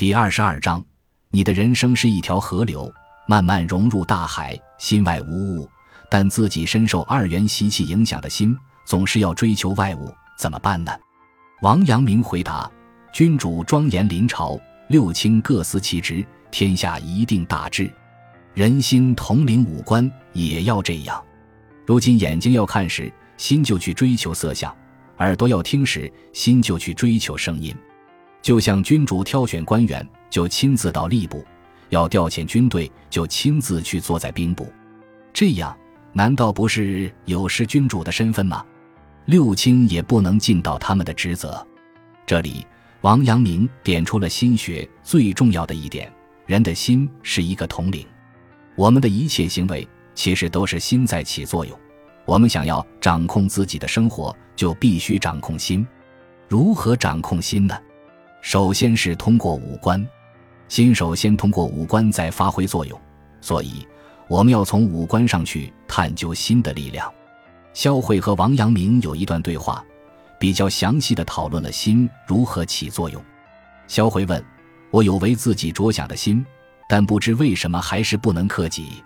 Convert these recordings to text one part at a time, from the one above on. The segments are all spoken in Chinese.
第二十二章，你的人生是一条河流，慢慢融入大海，心外无物，但自己深受二元习气影响的心，总是要追求外物，怎么办呢？王阳明回答：君主庄严临朝，六卿各司其职，天下一定大治。人心统领五官，也要这样。如今眼睛要看时，心就去追求色相；耳朵要听时，心就去追求声音。就像君主挑选官员，就亲自到吏部；要调遣军队，就亲自去坐在兵部。这样，难道不是有失君主的身份吗？六卿也不能尽到他们的职责。这里，王阳明点出了心学最重要的一点：人的心是一个统领。我们的一切行为，其实都是心在起作用。我们想要掌控自己的生活，就必须掌控心。如何掌控心呢？首先是通过五官，心首先通过五官再发挥作用，所以我们要从五官上去探究心的力量。肖慧和王阳明有一段对话，比较详细的讨论了心如何起作用。肖慧问：“我有为自己着想的心。”但不知为什么还是不能克己。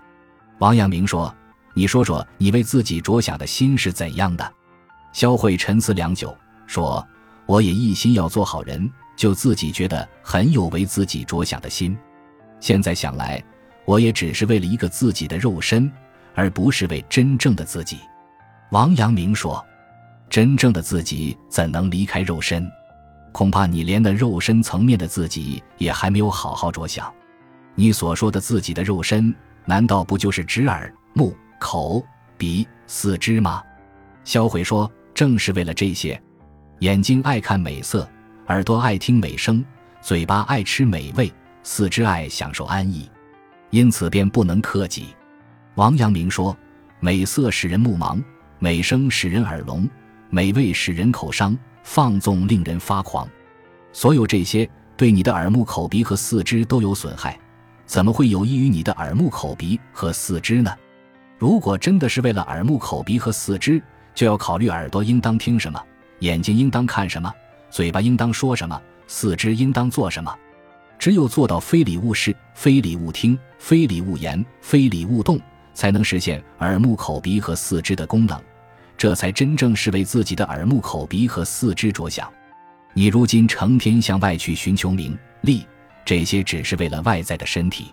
王阳明说：“你说说，你为自己着想的心是怎样的？”肖慧沉思良久，说：“我也一心要做好人，就自己觉得很有为自己着想的心。现在想来，我也只是为了一个自己的肉身，而不是为真正的自己。”王阳明说：“真正的自己怎能离开肉身？恐怕你连那肉身层面的自己也还没有好好着想。”你所说的自己的肉身，难道不就是指耳、目、口、鼻、四肢吗？销毁说，正是为了这些。眼睛爱看美色，耳朵爱听美声，嘴巴爱吃美味，四肢爱享受安逸，因此便不能克己。王阳明说，美色使人目盲，美声使人耳聋，美味使人口伤，放纵令人发狂。所有这些对你的耳目口鼻和四肢都有损害。怎么会有益于你的耳目口鼻和四肢呢？如果真的是为了耳目口鼻和四肢，就要考虑耳朵应当听什么，眼睛应当看什么，嘴巴应当说什么，四肢应当做什么。只有做到非礼勿视、非礼勿听、非礼勿言、非礼勿动，才能实现耳目口鼻和四肢的功能。这才真正是为自己的耳目口鼻和四肢着想。你如今成天向外去寻求名利。这些只是为了外在的身体。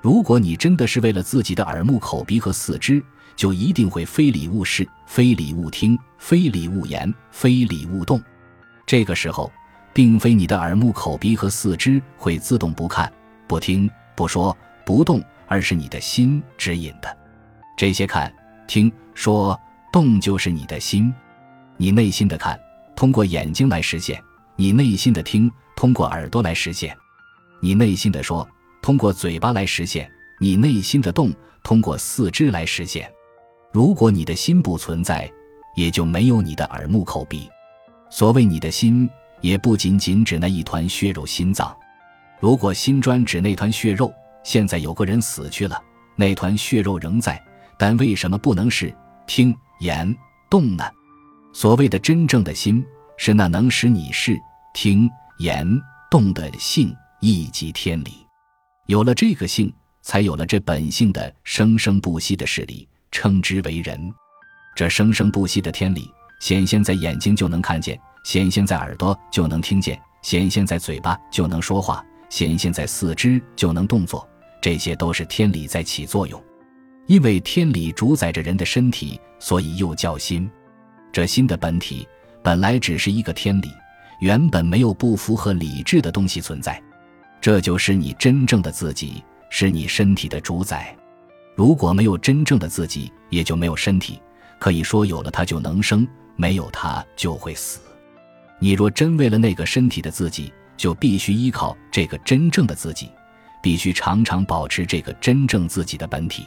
如果你真的是为了自己的耳目口鼻和四肢，就一定会非礼勿视、非礼勿听、非礼勿言、非礼勿动。这个时候，并非你的耳目口鼻和四肢会自动不看、不听、不说、不动，而是你的心指引的。这些看、听、说、动，就是你的心。你内心的看，通过眼睛来实现；你内心的听，通过耳朵来实现。你内心的说，通过嘴巴来实现；你内心的动，通过四肢来实现。如果你的心不存在，也就没有你的耳目口鼻。所谓你的心，也不仅仅指那一团血肉心脏。如果心专指那团血肉，现在有个人死去了，那团血肉仍在，但为什么不能是听、言、动呢？所谓的真正的心，是那能使你是听、言、动的性。一即天理，有了这个性，才有了这本性的生生不息的势力，称之为人。这生生不息的天理，显现在眼睛就能看见，显现在耳朵就能听见，显现在嘴巴就能说话，显现在四肢就能动作。这些都是天理在起作用。因为天理主宰着人的身体，所以又叫心。这心的本体本来只是一个天理，原本没有不符合理智的东西存在。这就是你真正的自己，是你身体的主宰。如果没有真正的自己，也就没有身体。可以说，有了它就能生，没有他就会死。你若真为了那个身体的自己，就必须依靠这个真正的自己，必须常常保持这个真正自己的本体，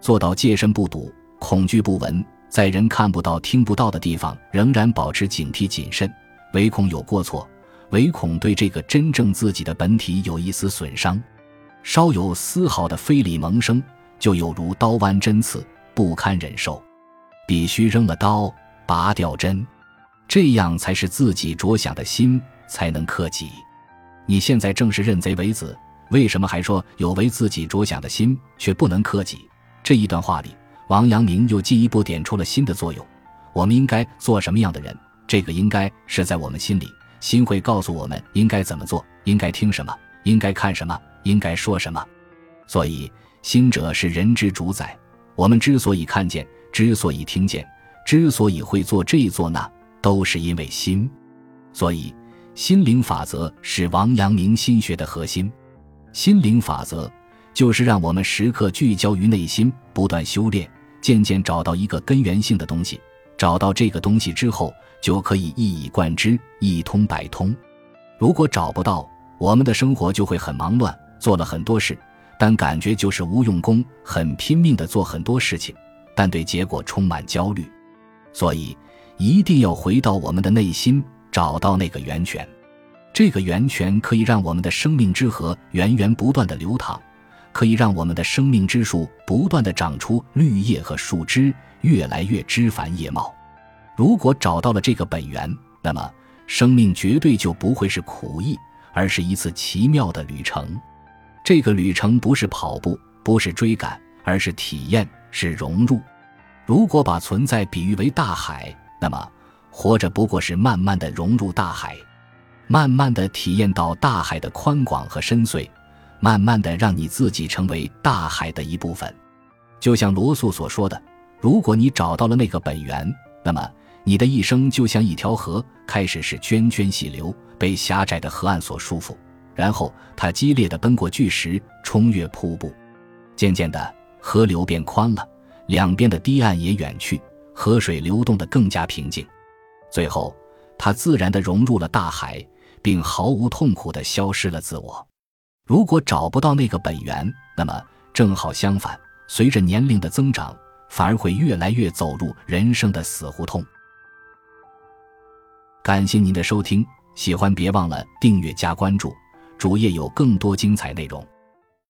做到戒身不睹，恐惧不闻，在人看不到、听不到的地方，仍然保持警惕谨慎，唯恐有过错。唯恐对这个真正自己的本体有一丝损伤，稍有丝毫的非礼萌生，就有如刀剜针刺，不堪忍受，必须扔了刀，拔掉针，这样才是自己着想的心才能克己。你现在正是认贼为子，为什么还说有为自己着想的心，却不能克己？这一段话里，王阳明又进一步点出了心的作用。我们应该做什么样的人？这个应该是在我们心里，心会告诉我们应该怎么做，应该听什么，应该看什么，应该说什么。所以，心者是人之主宰。我们之所以看见，之所以听见，之所以会做这做那，都是因为心。所以，心灵法则是王阳明心学的核心。心灵法则就是让我们时刻聚焦于内心，不断修炼，渐渐找到一个根源性的东西。找到这个东西之后，就可以一以贯之，一通百通。如果找不到，我们的生活就会很忙乱，做了很多事，但感觉就是无用功，很拼命的做很多事情，但对结果充满焦虑。所以，一定要回到我们的内心，找到那个源泉。这个源泉可以让我们的生命之河源源不断的流淌，可以让我们的生命之树不断的长出绿叶和树枝。越来越枝繁叶茂。如果找到了这个本源，那么生命绝对就不会是苦役，而是一次奇妙的旅程。这个旅程不是跑步，不是追赶，而是体验，是融入。如果把存在比喻为大海，那么活着不过是慢慢的融入大海，慢慢的体验到大海的宽广和深邃，慢慢的让你自己成为大海的一部分。就像罗素所说的。如果你找到了那个本源，那么你的一生就像一条河，开始是涓涓细流，被狭窄的河岸所束缚，然后它激烈的奔过巨石，冲越瀑布，渐渐的河流变宽了，两边的堤岸也远去，河水流动得更加平静，最后它自然地融入了大海，并毫无痛苦地消失了自我。如果找不到那个本源，那么正好相反，随着年龄的增长。反而会越来越走入人生的死胡同。感谢您的收听，喜欢别忘了订阅加关注，主页有更多精彩内容。